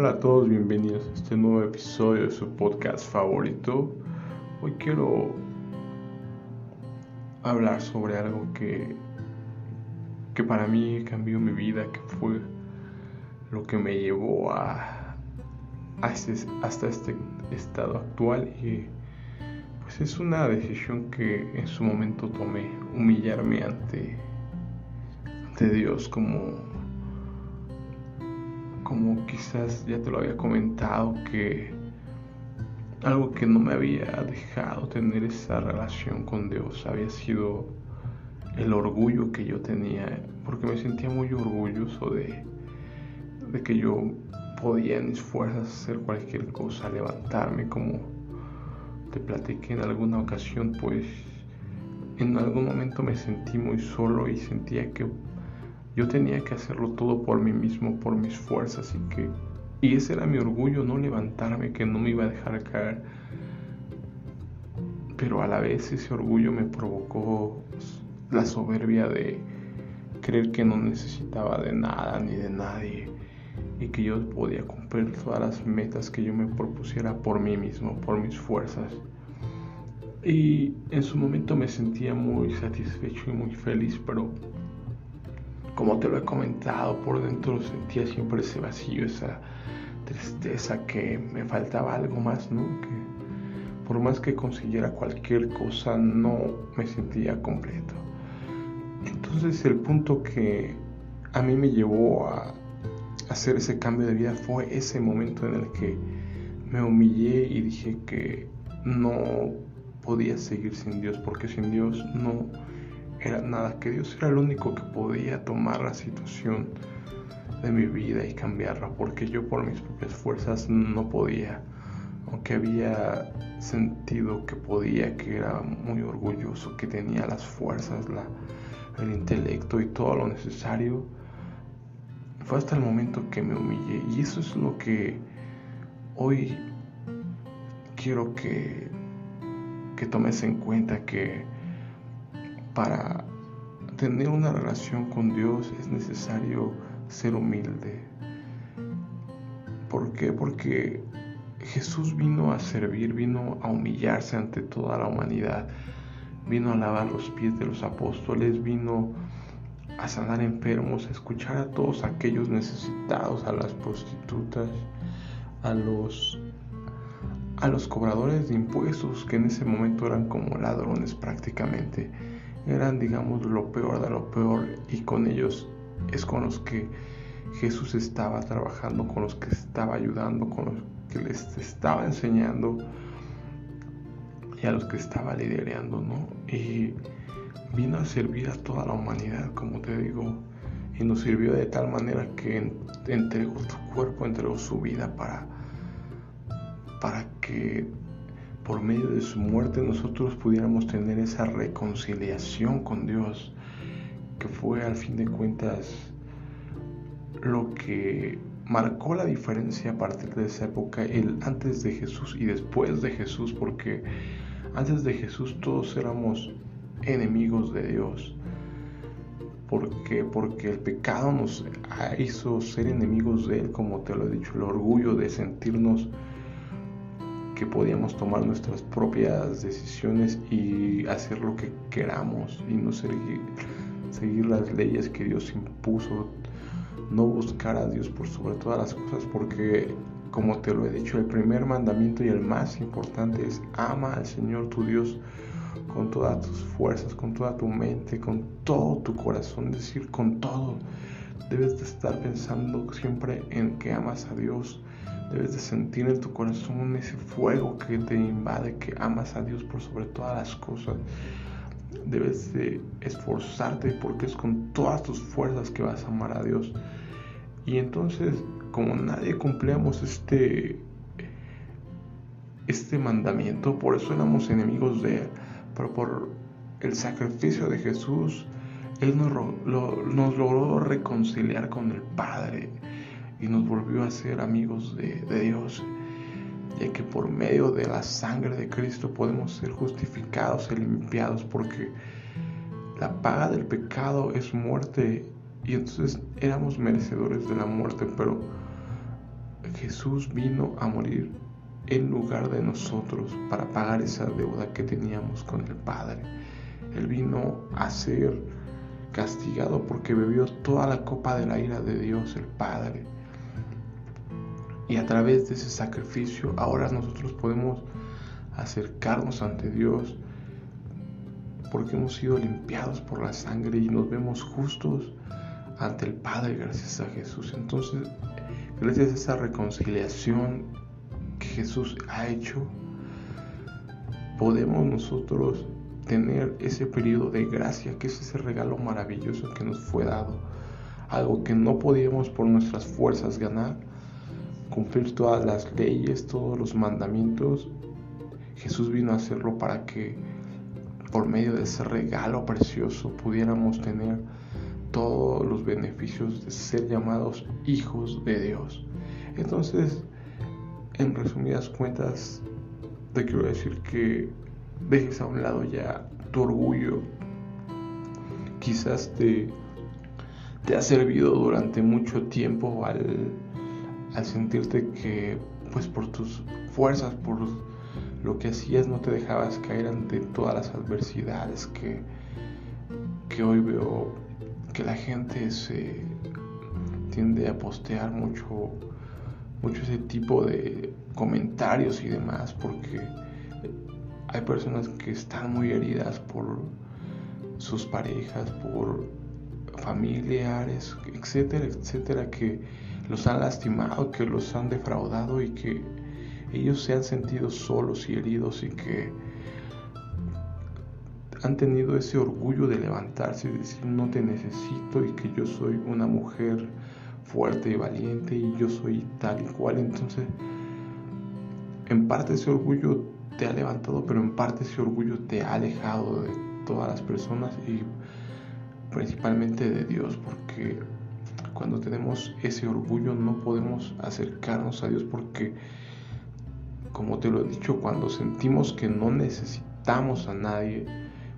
Hola a todos, bienvenidos a este nuevo episodio de su podcast favorito. Hoy quiero hablar sobre algo que, que para mí cambió mi vida, que fue lo que me llevó a, este, hasta este estado actual y pues es una decisión que en su momento tomé, humillarme ante, ante Dios como como quizás ya te lo había comentado, que algo que no me había dejado tener esa relación con Dios había sido el orgullo que yo tenía, porque me sentía muy orgulloso de, de que yo podía en mis fuerzas hacer cualquier cosa, levantarme como te platiqué en alguna ocasión, pues en algún momento me sentí muy solo y sentía que yo tenía que hacerlo todo por mí mismo, por mis fuerzas y que y ese era mi orgullo, no levantarme, que no me iba a dejar caer. Pero a la vez ese orgullo me provocó la soberbia de creer que no necesitaba de nada ni de nadie y que yo podía cumplir todas las metas que yo me propusiera por mí mismo, por mis fuerzas. Y en su momento me sentía muy satisfecho y muy feliz, pero como te lo he comentado, por dentro sentía siempre ese vacío, esa tristeza que me faltaba algo más, ¿no? Que por más que consiguiera cualquier cosa, no me sentía completo. Entonces el punto que a mí me llevó a hacer ese cambio de vida fue ese momento en el que me humillé y dije que no podía seguir sin Dios, porque sin Dios no era nada, que Dios. Era el único que podía tomar la situación de mi vida y cambiarla, porque yo por mis propias fuerzas no podía, aunque había sentido que podía, que era muy orgulloso, que tenía las fuerzas, la, el intelecto y todo lo necesario, fue hasta el momento que me humillé. Y eso es lo que hoy quiero que, que tomes en cuenta que para tener una relación con Dios es necesario ser humilde. ¿Por qué? Porque Jesús vino a servir, vino a humillarse ante toda la humanidad, vino a lavar los pies de los apóstoles, vino a sanar enfermos, a escuchar a todos aquellos necesitados, a las prostitutas, a los a los cobradores de impuestos que en ese momento eran como ladrones prácticamente eran, digamos, lo peor de lo peor y con ellos es con los que Jesús estaba trabajando, con los que estaba ayudando, con los que les estaba enseñando y a los que estaba liderando, ¿no? Y vino a servir a toda la humanidad, como te digo, y nos sirvió de tal manera que entregó su cuerpo, entregó su vida para, para que por medio de su muerte nosotros pudiéramos tener esa reconciliación con Dios, que fue al fin de cuentas lo que marcó la diferencia a partir de esa época, el antes de Jesús y después de Jesús, porque antes de Jesús todos éramos enemigos de Dios. porque Porque el pecado nos hizo ser enemigos de Él, como te lo he dicho, el orgullo de sentirnos que podíamos tomar nuestras propias decisiones y hacer lo que queramos y no seguir, seguir las leyes que Dios impuso, no buscar a Dios por sobre todas las cosas, porque como te lo he dicho, el primer mandamiento y el más importante es ama al Señor tu Dios con todas tus fuerzas, con toda tu mente, con todo tu corazón, decir, con todo. Debes de estar pensando siempre en que amas a Dios, Debes de sentir en tu corazón ese fuego que te invade, que amas a Dios por sobre todas las cosas. Debes de esforzarte porque es con todas tus fuerzas que vas a amar a Dios. Y entonces, como nadie cumplíamos este, este mandamiento, por eso éramos enemigos de Él. Pero por el sacrificio de Jesús, Él nos, nos logró reconciliar con el Padre y nos volvió a ser amigos de, Dios, ya que por medio de la sangre de Cristo podemos ser justificados y limpiados, porque la paga del pecado es muerte y entonces éramos merecedores de la muerte, pero Jesús vino a morir en lugar de nosotros para pagar esa deuda que teníamos con el Padre. Él vino a ser castigado porque bebió toda la copa de la ira de Dios el Padre. Y a través de ese sacrificio ahora nosotros podemos acercarnos ante Dios porque hemos sido limpiados por la sangre y nos vemos justos ante el Padre gracias a Jesús. Entonces, gracias a esa reconciliación que Jesús ha hecho, podemos nosotros tener ese periodo de gracia, que es ese regalo maravilloso que nos fue dado, algo que no podíamos por nuestras fuerzas ganar, cumplir todas las leyes, todos los mandamientos. Jesús vino a hacerlo para que por medio de ese regalo precioso pudiéramos tener todos los beneficios de ser llamados hijos de Dios. Entonces, en resumidas cuentas, te quiero decir que dejes a un lado ya tu orgullo. Quizás te, te ha servido durante mucho tiempo al, al sentirte que pues por tus fuerzas, por lo que hacías no te dejabas caer ante todas las adversidades que, que hoy veo que la gente se tiende a postear mucho, mucho ese tipo de comentarios y demás, porque hay personas que están muy heridas por sus parejas, por familiares, etcétera, etcétera, que los han lastimado, que los han defraudado y que ellos se han sentido solos y heridos y que han tenido ese orgullo de levantarse y decir no te necesito y que yo soy una mujer fuerte y valiente y yo soy tal y cual. Entonces, en parte ese orgullo te ha levantado, pero en parte ese orgullo te ha alejado de todas las personas y principalmente de Dios, porque cuando tenemos ese orgullo no podemos acercarnos a Dios porque, como te lo he dicho, cuando sentimos que no necesitamos a nadie,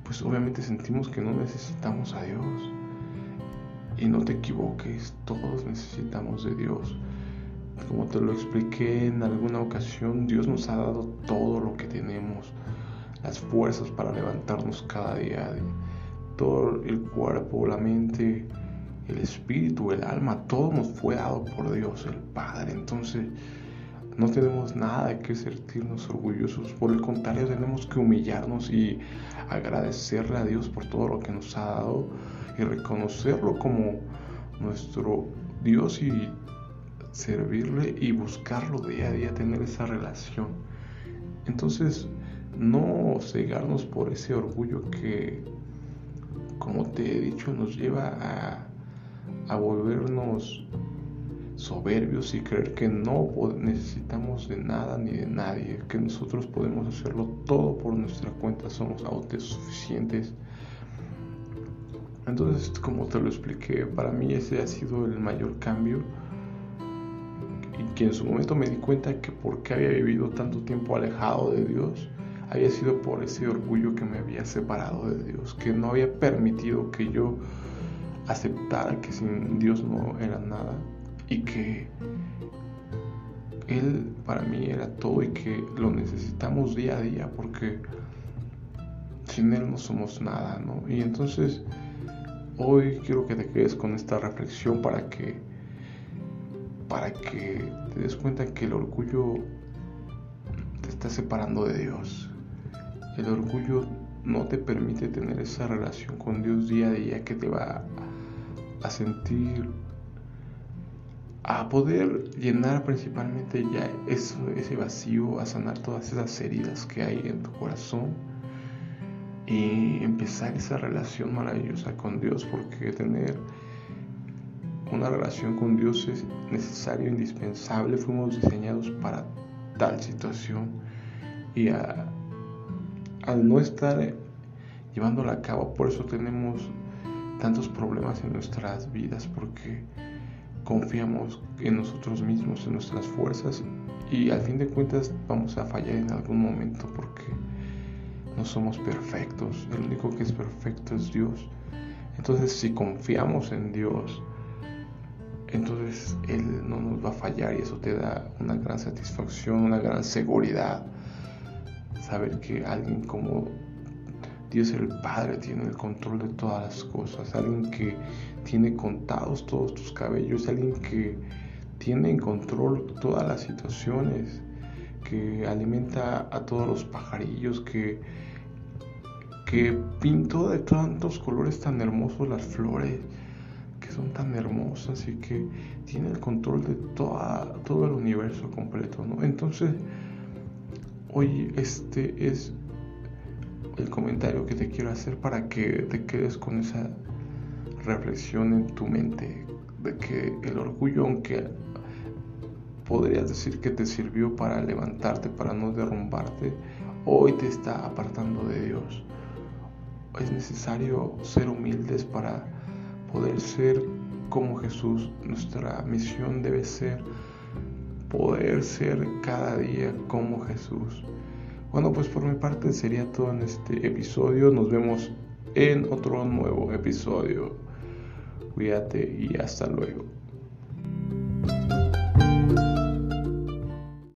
pues obviamente sentimos que no necesitamos a Dios. Y no te equivoques, todos necesitamos de Dios. Como te lo expliqué en alguna ocasión, Dios nos ha dado todo lo que tenemos, las fuerzas para levantarnos cada día, todo el cuerpo, la mente, el espíritu, el alma, todo nos fue dado por Dios, el Padre. Entonces, no tenemos nada de que sentirnos orgullosos, por el contrario tenemos que humillarnos y agradecerle a Dios por todo lo que nos ha dado y reconocerlo como nuestro Dios y servirle y buscarlo día a día, tener esa relación. Entonces, no cegarnos por ese orgullo que, como te he dicho, nos lleva a, a volvernos soberbios y creer que no necesitamos de nada ni de nadie, que nosotros podemos hacerlo todo por nuestra cuenta, somos autosuficientes. Entonces, como te lo expliqué, para mí ese ha sido el mayor cambio y que en su momento me di cuenta que porque había vivido tanto tiempo alejado de Dios, había sido por ese orgullo que me había separado de Dios, que no había permitido que yo aceptara que sin Dios no era nada y que Él para mí era todo y que lo necesitamos día a día porque sin Él no somos nada, ¿no? Y entonces hoy quiero que te quedes con esta reflexión para que para que te des cuenta que el orgullo te está separando de Dios. El orgullo no te permite tener esa relación con Dios día a día que te va a sentir a poder llenar principalmente ya eso, ese vacío, a sanar todas esas heridas que hay en tu corazón y empezar esa relación maravillosa con Dios, porque tener una relación con Dios es necesario, indispensable, fuimos diseñados para tal situación y al no estar llevándola a cabo, por eso tenemos tantos problemas en nuestras vidas, porque confiamos en nosotros mismos, en nuestras fuerzas y al fin de cuentas vamos a fallar en algún momento porque no somos perfectos, el único que es perfecto es Dios. Entonces si confiamos en Dios, entonces Él no nos va a fallar y eso te da una gran satisfacción, una gran seguridad. Saber que alguien como Dios el Padre tiene el control de todas las cosas, alguien que tiene contados todos tus cabellos, alguien que tiene en control todas las situaciones, que alimenta a todos los pajarillos, que, que pintó de tantos colores tan hermosos las flores, que son tan hermosas y que tiene el control de toda, todo el universo completo, ¿no? Entonces, hoy este es el comentario que te quiero hacer para que te quedes con esa reflexión en tu mente de que el orgullo, aunque podrías decir que te sirvió para levantarte, para no derrumbarte, hoy te está apartando de Dios. Es necesario ser humildes para poder ser como Jesús. Nuestra misión debe ser poder ser cada día como Jesús. Bueno, pues por mi parte sería todo en este episodio. Nos vemos en otro nuevo episodio. Cuídate y hasta luego.